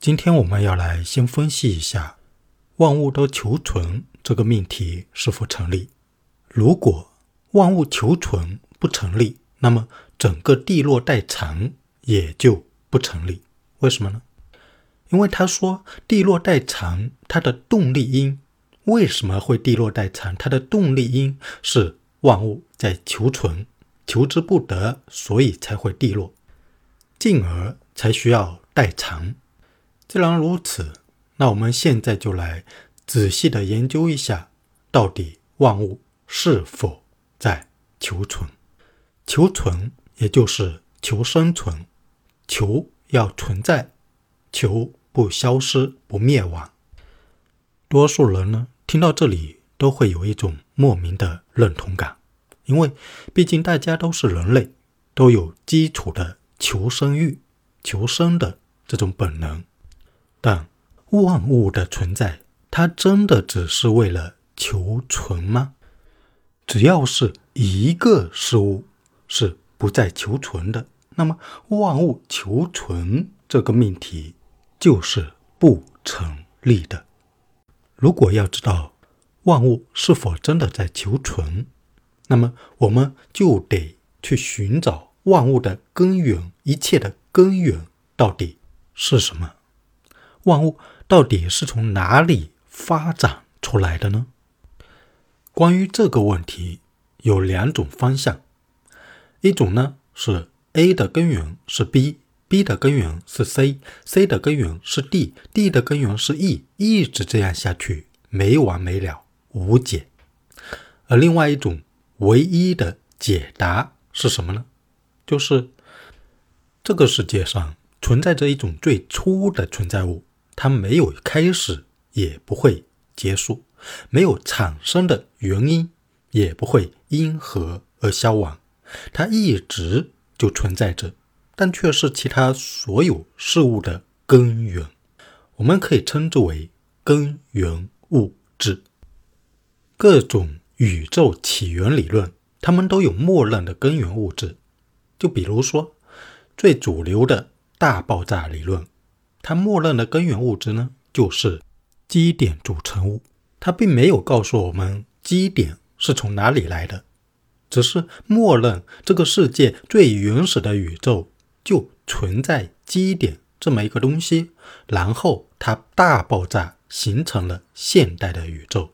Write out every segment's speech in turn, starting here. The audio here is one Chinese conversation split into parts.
今天我们要来先分析一下万物都求存这个命题是否成立。如果万物求存不成立，那么整个地落代偿也就不成立。为什么呢？因为他说地落代偿它的动力因为什么会地落代偿？它的动力因是万物在求存，求之不得，所以才会地落，进而才需要代偿。既然如此，那我们现在就来仔细的研究一下，到底万物是否在求存？求存也就是求生存，求要存在，求不消失、不灭亡。多数人呢，听到这里都会有一种莫名的认同感，因为毕竟大家都是人类，都有基础的求生欲、求生的这种本能。但万物的存在，它真的只是为了求存吗？只要是一个事物是不再求存的，那么万物求存这个命题就是不成立的。如果要知道万物是否真的在求存，那么我们就得去寻找万物的根源，一切的根源到底是什么？万物到底是从哪里发展出来的呢？关于这个问题，有两种方向。一种呢是 A 的根源是 B，B 的根源是 C，C 的根源是 D，D 的根源是 E，一直这样下去，没完没了，无解。而另外一种唯一的解答是什么呢？就是这个世界上存在着一种最初的存在物。它没有开始，也不会结束；没有产生的原因，也不会因何而消亡。它一直就存在着，但却是其他所有事物的根源。我们可以称之为根源物质。各种宇宙起源理论，它们都有默认的根源物质。就比如说，最主流的大爆炸理论。它默认的根源物质呢，就是基点组成物。它并没有告诉我们基点是从哪里来的，只是默认这个世界最原始的宇宙就存在基点这么一个东西，然后它大爆炸形成了现代的宇宙，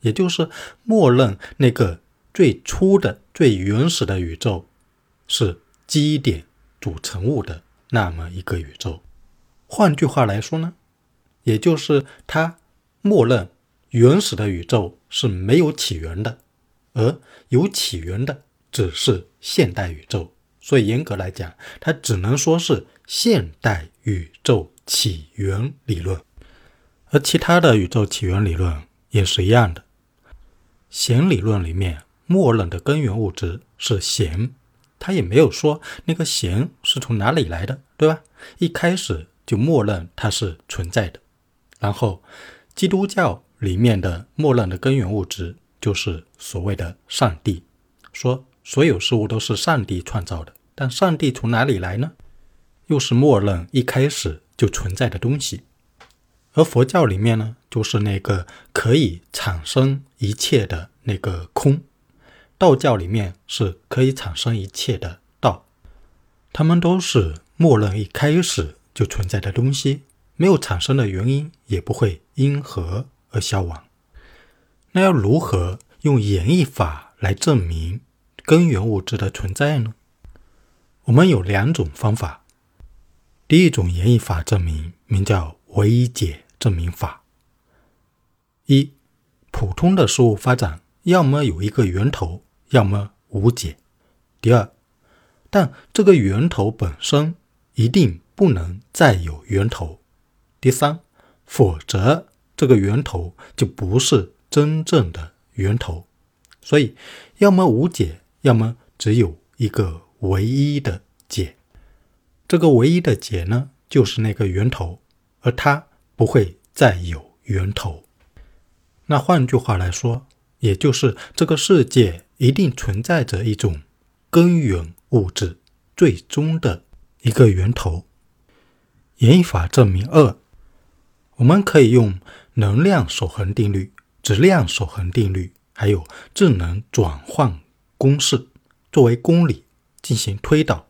也就是默认那个最初的、最原始的宇宙是基点组成物的那么一个宇宙。换句话来说呢，也就是它默认原始的宇宙是没有起源的，而有起源的只是现代宇宙。所以严格来讲，它只能说是现代宇宙起源理论。而其他的宇宙起源理论也是一样的。弦理论里面默认的根源物质是弦，它也没有说那个弦是从哪里来的，对吧？一开始。就默认它是存在的，然后基督教里面的默认的根源物质就是所谓的上帝，说所有事物都是上帝创造的，但上帝从哪里来呢？又是默认一开始就存在的东西。而佛教里面呢，就是那个可以产生一切的那个空，道教里面是可以产生一切的道，他们都是默认一开始。就存在的东西没有产生的原因，也不会因何而消亡。那要如何用演绎法来证明根源物质的存在呢？我们有两种方法。第一种演绎法证明名叫唯一解证明法。一，普通的事物发展要么有一个源头，要么无解。第二，但这个源头本身一定。不能再有源头。第三，否则这个源头就不是真正的源头。所以，要么无解，要么只有一个唯一的解。这个唯一的解呢，就是那个源头，而它不会再有源头。那换句话来说，也就是这个世界一定存在着一种根源物质，最终的一个源头。演绎法证明二，我们可以用能量守恒定律、质量守恒定律，还有智能转换公式作为公理进行推导，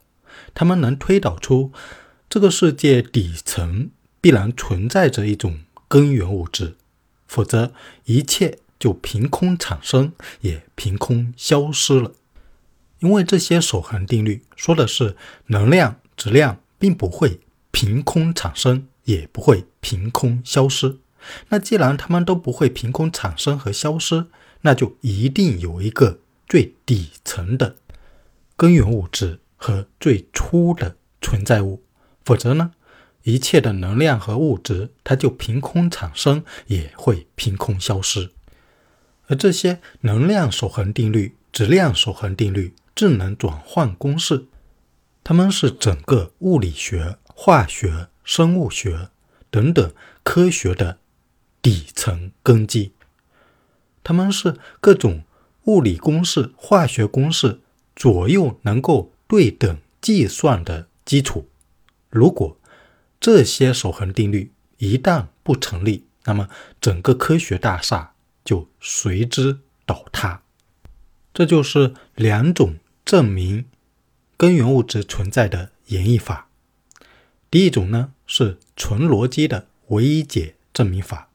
它们能推导出这个世界底层必然存在着一种根源物质，否则一切就凭空产生，也凭空消失了。因为这些守恒定律说的是能量、质量并不会。凭空产生也不会凭空消失。那既然它们都不会凭空产生和消失，那就一定有一个最底层的根源物质和最初的存在物。否则呢，一切的能量和物质它就凭空产生，也会凭空消失。而这些能量守恒定律、质量守恒定律、智能转换公式，它们是整个物理学。化学、生物学等等科学的底层根基，它们是各种物理公式、化学公式左右能够对等计算的基础。如果这些守恒定律一旦不成立，那么整个科学大厦就随之倒塌。这就是两种证明根源物质存在的演绎法。第一种呢是纯逻辑的唯一解证明法，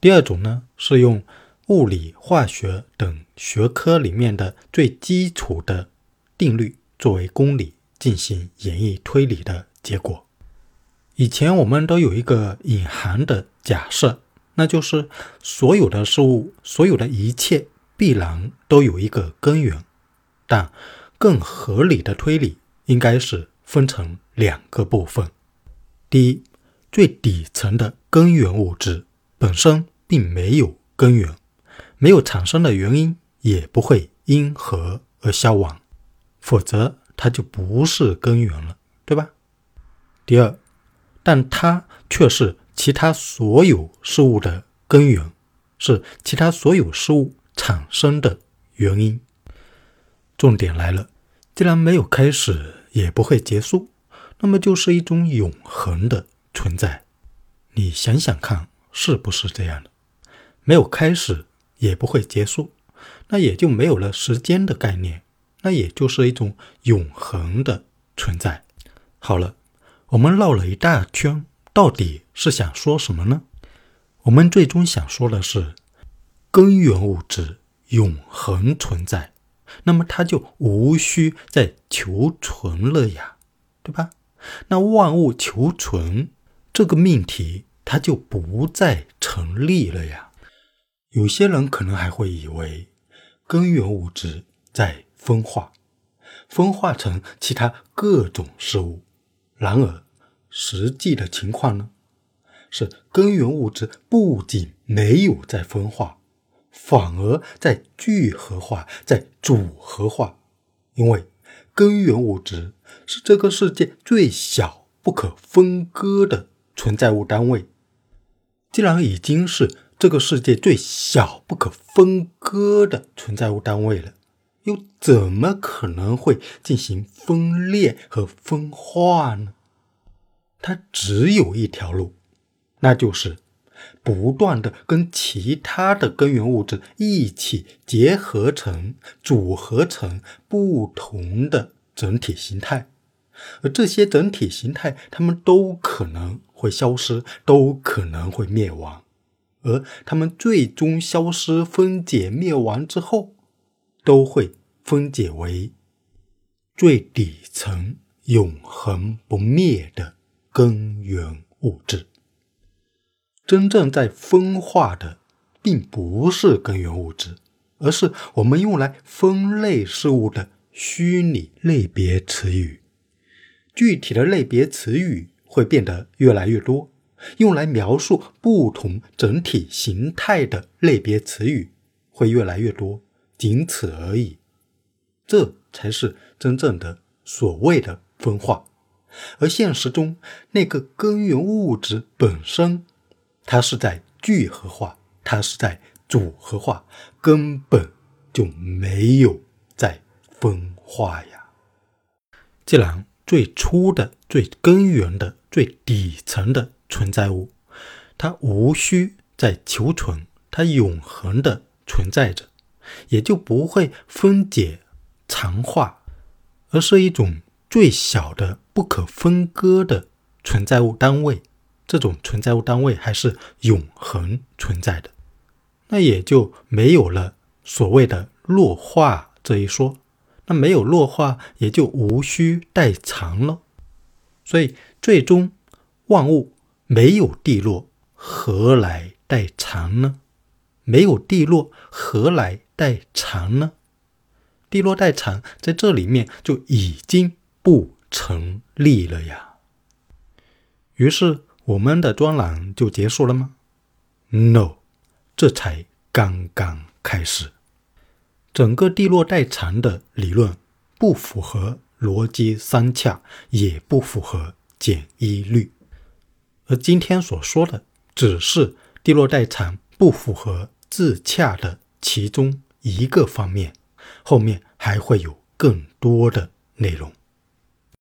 第二种呢是用物理、化学等学科里面的最基础的定律作为公理进行演绎推理的结果。以前我们都有一个隐含的假设，那就是所有的事物、所有的一切必然都有一个根源，但更合理的推理应该是分成两个部分。第一，最底层的根源物质本身并没有根源，没有产生的原因，也不会因何而消亡，否则它就不是根源了，对吧？第二，但它却是其他所有事物的根源，是其他所有事物产生的原因。重点来了，既然没有开始，也不会结束。那么就是一种永恒的存在，你想想看，是不是这样的？没有开始，也不会结束，那也就没有了时间的概念，那也就是一种永恒的存在。好了，我们绕了一大圈，到底是想说什么呢？我们最终想说的是，根源物质永恒存在，那么它就无需再求存了呀，对吧？那万物求存这个命题，它就不再成立了呀。有些人可能还会以为根源物质在分化，分化成其他各种事物。然而，实际的情况呢，是根源物质不仅没有在分化，反而在聚合化、在组合化，因为。根源物质是这个世界最小不可分割的存在物单位。既然已经是这个世界最小不可分割的存在物单位了，又怎么可能会进行分裂和分化呢？它只有一条路，那就是不断的跟其他的根源物质一起结合成、组合成不同的。整体形态，而这些整体形态，它们都可能会消失，都可能会灭亡。而它们最终消失、分解、灭亡之后，都会分解为最底层、永恒不灭的根源物质。真正在分化的，并不是根源物质，而是我们用来分类事物的。虚拟类别词语，具体的类别词语会变得越来越多，用来描述不同整体形态的类别词语会越来越多，仅此而已。这才是真正的所谓的分化。而现实中，那个根源物质本身，它是在聚合化，它是在组合化，根本就没有在。分化呀！既然最初的、最根源的最底层的存在物，它无需再求存，它永恒的存在着，也就不会分解、残化，而是一种最小的、不可分割的存在物单位。这种存在物单位还是永恒存在的，那也就没有了所谓的弱化这一说。那没有弱化，也就无需代偿了。所以，最终万物没有地落，何来代偿呢？没有地落，何来代偿呢？地落代偿在这里面就已经不成立了呀。于是。我们的专栏就结束了吗？No，这才刚刚开始。整个地落代偿的理论不符合逻辑三洽，也不符合简易律。而今天所说的只是地落代偿不符合自洽的其中一个方面，后面还会有更多的内容。